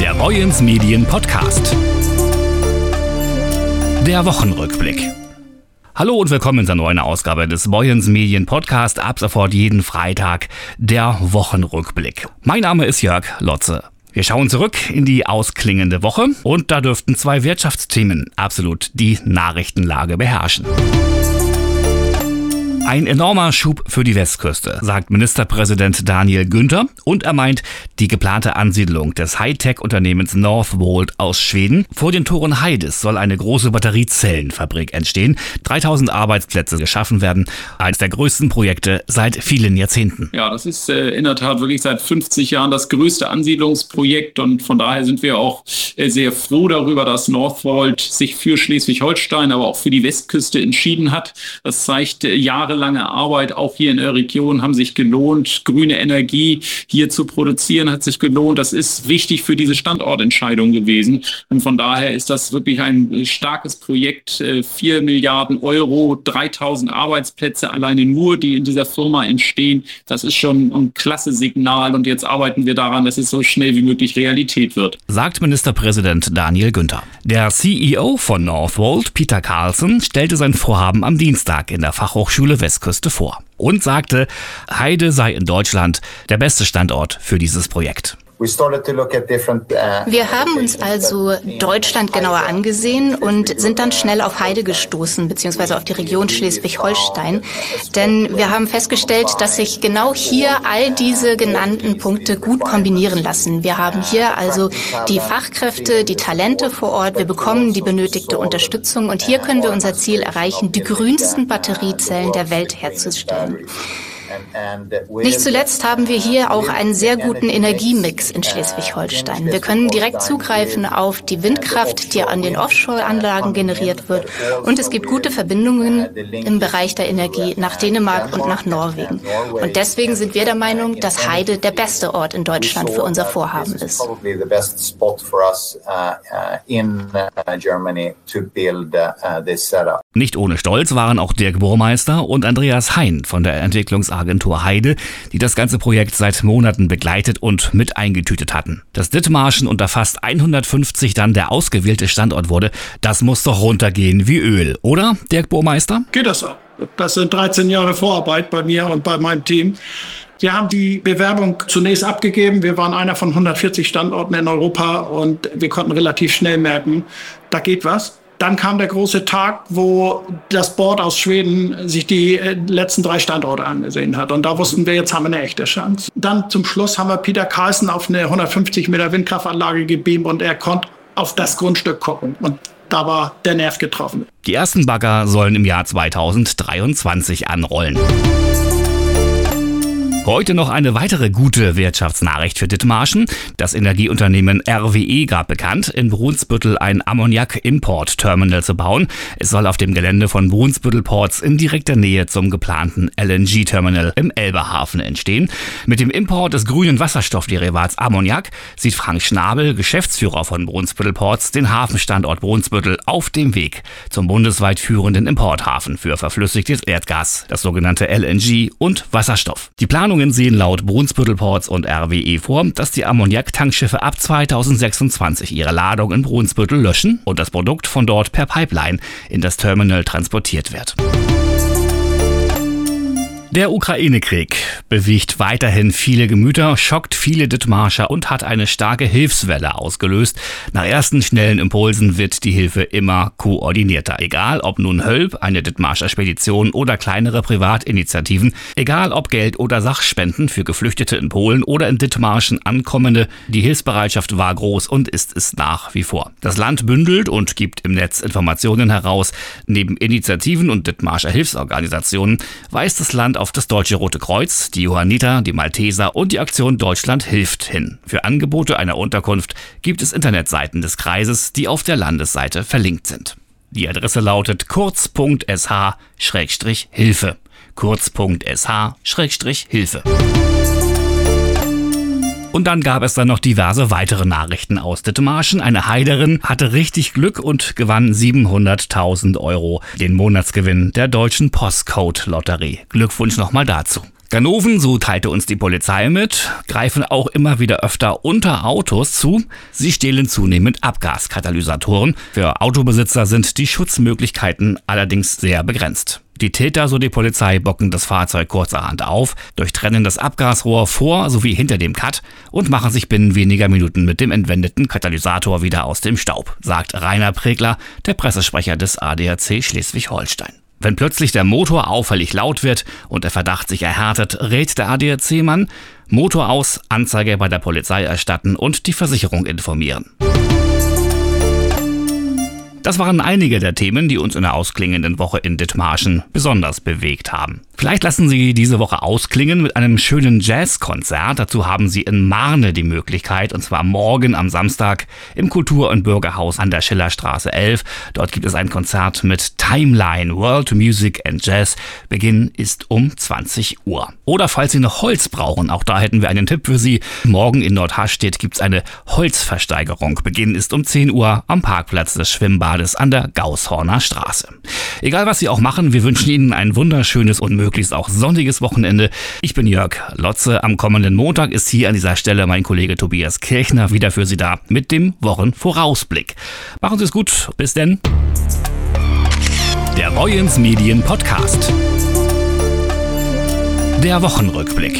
Der Boyens Medien Podcast. Der Wochenrückblick. Hallo und willkommen zur neuen Ausgabe des Boyens Medien Podcast. Ab sofort jeden Freitag der Wochenrückblick. Mein Name ist Jörg Lotze. Wir schauen zurück in die ausklingende Woche und da dürften zwei Wirtschaftsthemen absolut die Nachrichtenlage beherrschen. Ein enormer Schub für die Westküste, sagt Ministerpräsident Daniel Günther. Und er meint, die geplante Ansiedlung des Hightech-Unternehmens Northvolt aus Schweden. Vor den Toren Heides soll eine große Batteriezellenfabrik entstehen. 3000 Arbeitsplätze geschaffen werden. Eines der größten Projekte seit vielen Jahrzehnten. Ja, das ist äh, in der Tat wirklich seit 50 Jahren das größte Ansiedlungsprojekt. Und von daher sind wir auch äh, sehr froh darüber, dass Northvolt sich für Schleswig-Holstein, aber auch für die Westküste entschieden hat. Das zeigt äh, Jahre jahrelange Arbeit auch hier in der Region haben sich gelohnt. Grüne Energie hier zu produzieren hat sich gelohnt. Das ist wichtig für diese Standortentscheidung gewesen. Und von daher ist das wirklich ein starkes Projekt. Äh, vier Milliarden Euro, 3000 Arbeitsplätze alleine nur, die in dieser Firma entstehen. Das ist schon ein klasse Signal. Und jetzt arbeiten wir daran, dass es so schnell wie möglich Realität wird. Sagt Ministerpräsident Daniel Günther. Der CEO von Northvolt, Peter Carlson, stellte sein Vorhaben am Dienstag in der Fachhochschule Westküste vor und sagte, Heide sei in Deutschland der beste Standort für dieses Projekt. Uh, Wir haben uns also Deutschland genauer angesehen und sind dann schnell auf Heide gestoßen, beziehungsweise auf die Region Schleswig-Holstein. Denn wir haben festgestellt, dass sich genau hier all diese genannten Punkte gut kombinieren lassen. Wir haben hier also die Fachkräfte, die Talente vor Ort, wir bekommen die benötigte Unterstützung. Und hier können wir unser Ziel erreichen, die grünsten Batteriezellen der Welt herzustellen. Nicht zuletzt haben wir hier auch einen sehr guten Energiemix in Schleswig-Holstein. Wir können direkt zugreifen auf die Windkraft, die an den Offshore-Anlagen generiert wird. Und es gibt gute Verbindungen im Bereich der Energie nach Dänemark und nach Norwegen. Und deswegen sind wir der Meinung, dass Heide der beste Ort in Deutschland für unser Vorhaben ist. Nicht ohne Stolz waren auch Dirk Burmeister und Andreas Hein von der Entwicklungsagentur Heide, die das ganze Projekt seit Monaten begleitet und mit eingetütet hatten. Dass Dithmarschen unter fast 150 dann der ausgewählte Standort wurde, das muss doch runtergehen wie Öl, oder, Dirk Burmeister? Geht das so? Das sind 13 Jahre Vorarbeit bei mir und bei meinem Team. Wir haben die Bewerbung zunächst abgegeben. Wir waren einer von 140 Standorten in Europa und wir konnten relativ schnell merken, da geht was. Dann kam der große Tag, wo das Board aus Schweden sich die äh, letzten drei Standorte angesehen hat. Und da wussten wir, jetzt haben wir eine echte Chance. Dann zum Schluss haben wir Peter Carlsen auf eine 150 Meter Windkraftanlage gebeamt und er konnte auf das Grundstück gucken. Und da war der Nerv getroffen. Die ersten Bagger sollen im Jahr 2023 anrollen. Heute noch eine weitere gute Wirtschaftsnachricht für Dithmarschen. Das Energieunternehmen RWE gab bekannt, in Brunsbüttel ein Ammoniak-Import-Terminal zu bauen. Es soll auf dem Gelände von Brunsbüttel Ports in direkter Nähe zum geplanten LNG-Terminal im Elbehafen entstehen. Mit dem Import des grünen Wasserstoffderivats Ammoniak sieht Frank Schnabel, Geschäftsführer von Brunsbüttel Ports, den Hafenstandort Brunsbüttel auf dem Weg zum bundesweit führenden Importhafen für verflüssigtes Erdgas, das sogenannte LNG und Wasserstoff. Die Planung Planungen sehen laut Brunsbüttel Ports und RWE vor, dass die Ammoniak-Tankschiffe ab 2026 ihre Ladung in Brunsbüttel löschen und das Produkt von dort per Pipeline in das Terminal transportiert wird. Der Ukraine-Krieg bewegt weiterhin viele Gemüter, schockt viele Dithmarscher und hat eine starke Hilfswelle ausgelöst. Nach ersten schnellen Impulsen wird die Hilfe immer koordinierter. Egal ob nun Hölp, eine Dithmarscher Spedition oder kleinere Privatinitiativen, egal ob Geld oder Sachspenden für Geflüchtete in Polen oder in Dithmarschen Ankommende, die Hilfsbereitschaft war groß und ist es nach wie vor. Das Land bündelt und gibt im Netz Informationen heraus. Neben Initiativen und Dithmarscher Hilfsorganisationen weist das Land auf auf das Deutsche Rote Kreuz, die Johanniter, die Malteser und die Aktion Deutschland hilft hin. Für Angebote einer Unterkunft gibt es Internetseiten des Kreises, die auf der Landesseite verlinkt sind. Die Adresse lautet kurz.sh-hilfe. kurz.sh-hilfe. Und dann gab es dann noch diverse weitere Nachrichten aus Dithmarschen. Eine Heiderin hatte richtig Glück und gewann 700.000 Euro, den Monatsgewinn der deutschen Postcode-Lotterie. Glückwunsch nochmal dazu. Ganoven, so teilte uns die Polizei mit, greifen auch immer wieder öfter unter Autos zu. Sie stehlen zunehmend Abgaskatalysatoren. Für Autobesitzer sind die Schutzmöglichkeiten allerdings sehr begrenzt. Die Täter, so die Polizei, bocken das Fahrzeug kurzerhand auf, durchtrennen das Abgasrohr vor sowie hinter dem Cut und machen sich binnen weniger Minuten mit dem entwendeten Katalysator wieder aus dem Staub, sagt Rainer Pregler, der Pressesprecher des ADAC Schleswig-Holstein. Wenn plötzlich der Motor auffällig laut wird und der Verdacht sich erhärtet, rät der ADAC-Mann, Motor aus, Anzeige bei der Polizei erstatten und die Versicherung informieren. Das waren einige der Themen, die uns in der ausklingenden Woche in Dithmarschen besonders bewegt haben. Vielleicht lassen Sie diese Woche ausklingen mit einem schönen Jazzkonzert. Dazu haben Sie in Marne die Möglichkeit, und zwar morgen am Samstag im Kultur- und Bürgerhaus an der Schillerstraße 11. Dort gibt es ein Konzert mit Timeline World Music and Jazz. Beginn ist um 20 Uhr. Oder falls Sie noch Holz brauchen, auch da hätten wir einen Tipp für Sie. Morgen in Nordhastedt gibt es eine Holzversteigerung. Beginn ist um 10 Uhr am Parkplatz des Schwimmbades an der Gaushorner Straße. Egal was Sie auch machen, wir wünschen Ihnen ein wunderschönes und möglichst auch sonniges Wochenende. Ich bin Jörg Lotze. Am kommenden Montag ist hier an dieser Stelle mein Kollege Tobias Kirchner wieder für Sie da mit dem Wochenvorausblick. Machen Sie es gut. Bis denn. Der Boyens Medien Podcast. Der Wochenrückblick.